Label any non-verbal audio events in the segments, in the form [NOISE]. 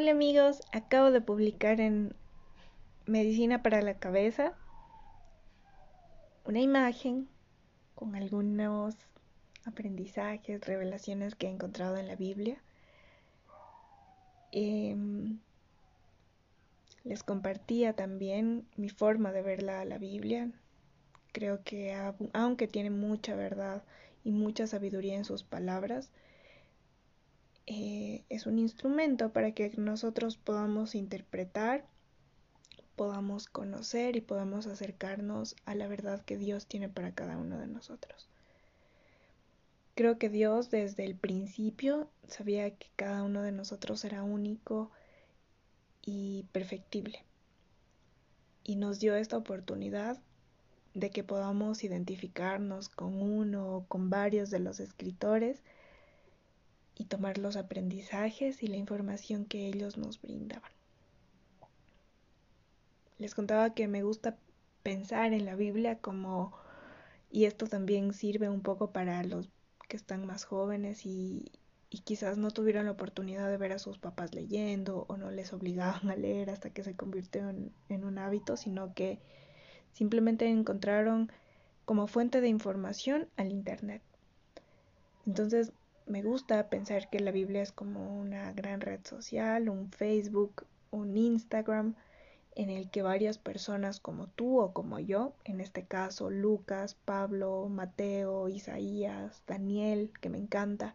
Hola amigos, acabo de publicar en Medicina para la Cabeza una imagen con algunos aprendizajes, revelaciones que he encontrado en la Biblia. Em, les compartía también mi forma de ver la, la Biblia. Creo que aunque tiene mucha verdad y mucha sabiduría en sus palabras, eh, es un instrumento para que nosotros podamos interpretar, podamos conocer y podamos acercarnos a la verdad que Dios tiene para cada uno de nosotros. Creo que Dios desde el principio sabía que cada uno de nosotros era único y perfectible. Y nos dio esta oportunidad de que podamos identificarnos con uno o con varios de los escritores y tomar los aprendizajes y la información que ellos nos brindaban. Les contaba que me gusta pensar en la Biblia como, y esto también sirve un poco para los que están más jóvenes y, quizás no tuvieron la oportunidad de ver a sus papás leyendo o no les obligaban a leer hasta que se convirtió en, en un hábito, sino que simplemente encontraron como fuente de información al Internet. Entonces me gusta pensar que la Biblia es como una gran red social, un Facebook, un Instagram, en el que varias personas como tú o como yo, en este caso Lucas, Pablo, Mateo, Isaías, Daniel, que me encanta,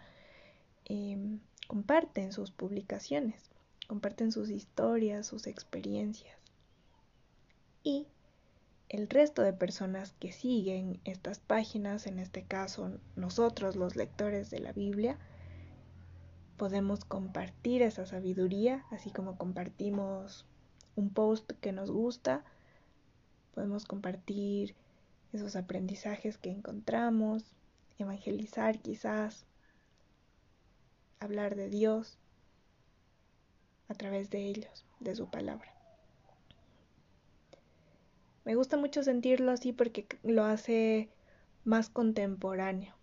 em, comparten sus publicaciones, comparten sus historias, sus experiencias. Y el resto de personas que siguen estas páginas, en este caso nosotros los lectores de la Biblia, podemos compartir esa sabiduría, así como compartimos un post que nos gusta, podemos compartir esos aprendizajes que encontramos, evangelizar quizás, hablar de Dios a través de ellos, de su palabra. Me gusta mucho sentirlo así porque lo hace más contemporáneo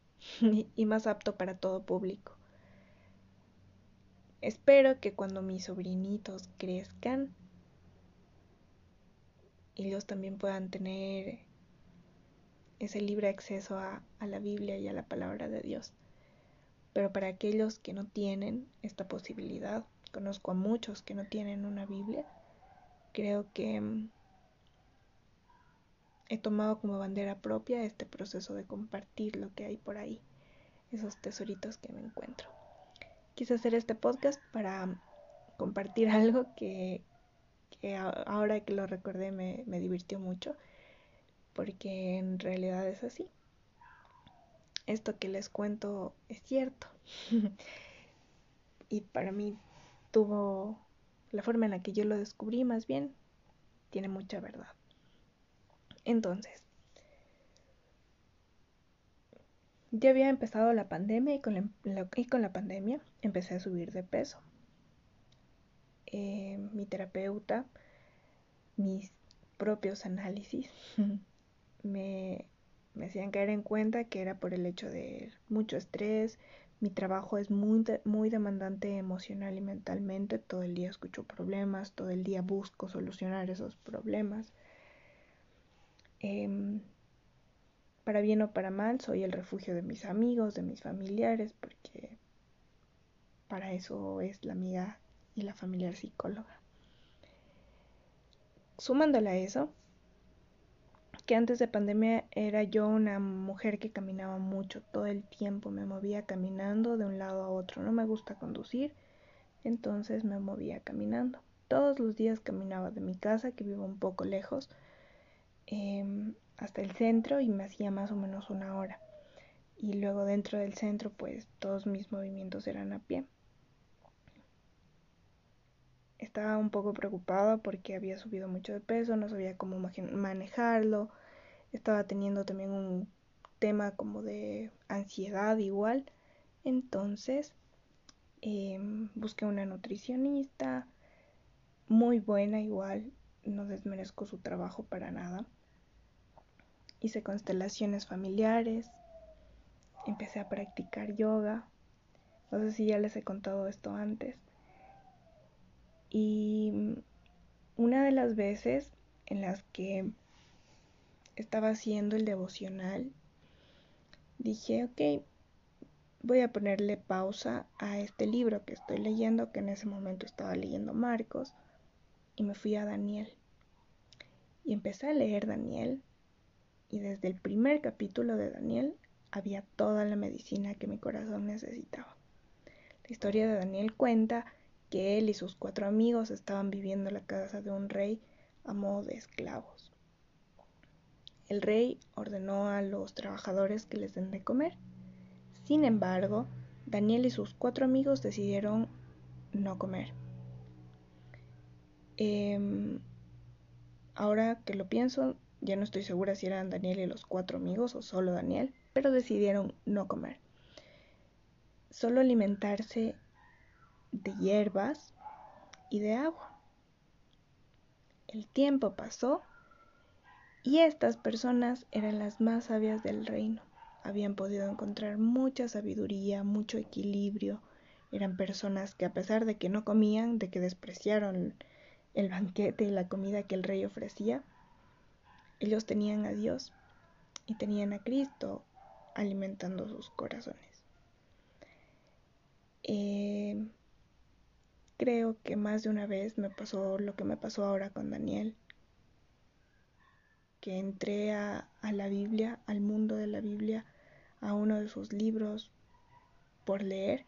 [LAUGHS] y más apto para todo público. Espero que cuando mis sobrinitos crezcan, ellos también puedan tener ese libre acceso a, la Biblia y a la palabra de Dios. Pero para aquellos que no tienen esta posibilidad, conozco a muchos que no tienen una Biblia, creo que mm, he tomado como bandera propia este proceso de compartir lo que hay por ahí, esos tesoritos que me encuentro. Quise hacer este podcast para compartir [LAUGHS] algo que, ahora que lo recordé me, me divirtió mucho, porque en realidad es así. Esto que les cuento es cierto. [LAUGHS] y para mí tuvo la forma en la que yo lo descubrí más bien, tiene mucha verdad. Entonces, ya había empezado la pandemia y con la, con la pandemia empecé a subir de peso. Eh, mi terapeuta, mis propios análisis, [LAUGHS] me, me hacían caer en cuenta que era por el hecho de mucho estrés, mi trabajo es muy, muy demandante emocional y mentalmente, todo el día escucho problemas, todo el día busco solucionar esos problemas. Em, para bien o para mal, soy el refugio de mis amigos, de mis familiares, porque para eso es la amiga y la familiar psicóloga. Sumándole a eso, que antes de pandemia era yo una mujer que caminaba mucho, todo el tiempo me movía caminando de un lado a otro. No me gusta conducir, entonces me movía caminando. Todos los días caminaba de mi casa, que vivo un poco lejos, Em, hasta el centro y me hacía más o menos una hora. Y luego dentro del centro pues todos mis movimientos eran a pie. Estaba un poco preocupada porque había subido mucho de peso, no sabía cómo manejarlo. Estaba teniendo también un tema como de ansiedad igual. Entonces em, busqué una nutricionista muy buena igual. No desmerezco su trabajo para nada hice constelaciones familiares, empecé a practicar yoga. No sé si ya les he contado esto antes, Y una de las veces en las que estaba haciendo el devocional, dije, ok, voy a ponerle pausa a este libro que estoy leyendo, que en ese momento estaba leyendo Marcos, y me fui a Daniel. Y empecé a leer Daniel, y desde el primer capítulo de Daniel había toda la medicina que mi corazón necesitaba. La historia de Daniel cuenta que él y sus cuatro amigos estaban viviendo en la casa de un rey a modo de esclavos. El rey ordenó a los trabajadores que les den de comer. Sin embargo, Daniel y sus cuatro amigos decidieron no comer. Em, ahora que lo pienso, ya no estoy segura si eran Daniel y los cuatro amigos o solo Daniel, pero decidieron no comer. Solo alimentarse de hierbas y de agua. El tiempo pasó y estas personas eran las más sabias del reino. Habían podido encontrar mucha sabiduría, mucho equilibrio. Eran personas que a pesar de que no comían, de que despreciaron el banquete y la comida que el rey ofrecía, ellos tenían a Dios y tenían a Cristo alimentando sus corazones. Eh, creo que más de una vez me pasó lo que me pasó ahora con Daniel que entré a, la Biblia, al mundo de la Biblia, a uno de sus libros por leer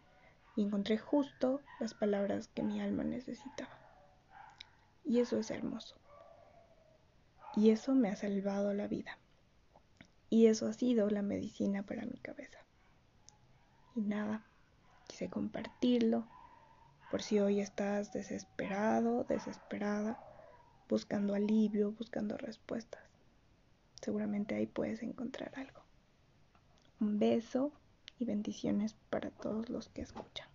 y encontré justo las palabras que mi alma necesitaba. Y eso es hermoso. Y eso me ha salvado la vida. Y eso ha sido la medicina para mi cabeza. Y nada, quise compartirlo por si hoy estás desesperado, desesperada, buscando alivio, buscando respuestas. Seguramente ahí puedes encontrar algo. Un beso y bendiciones para todos los que escuchan.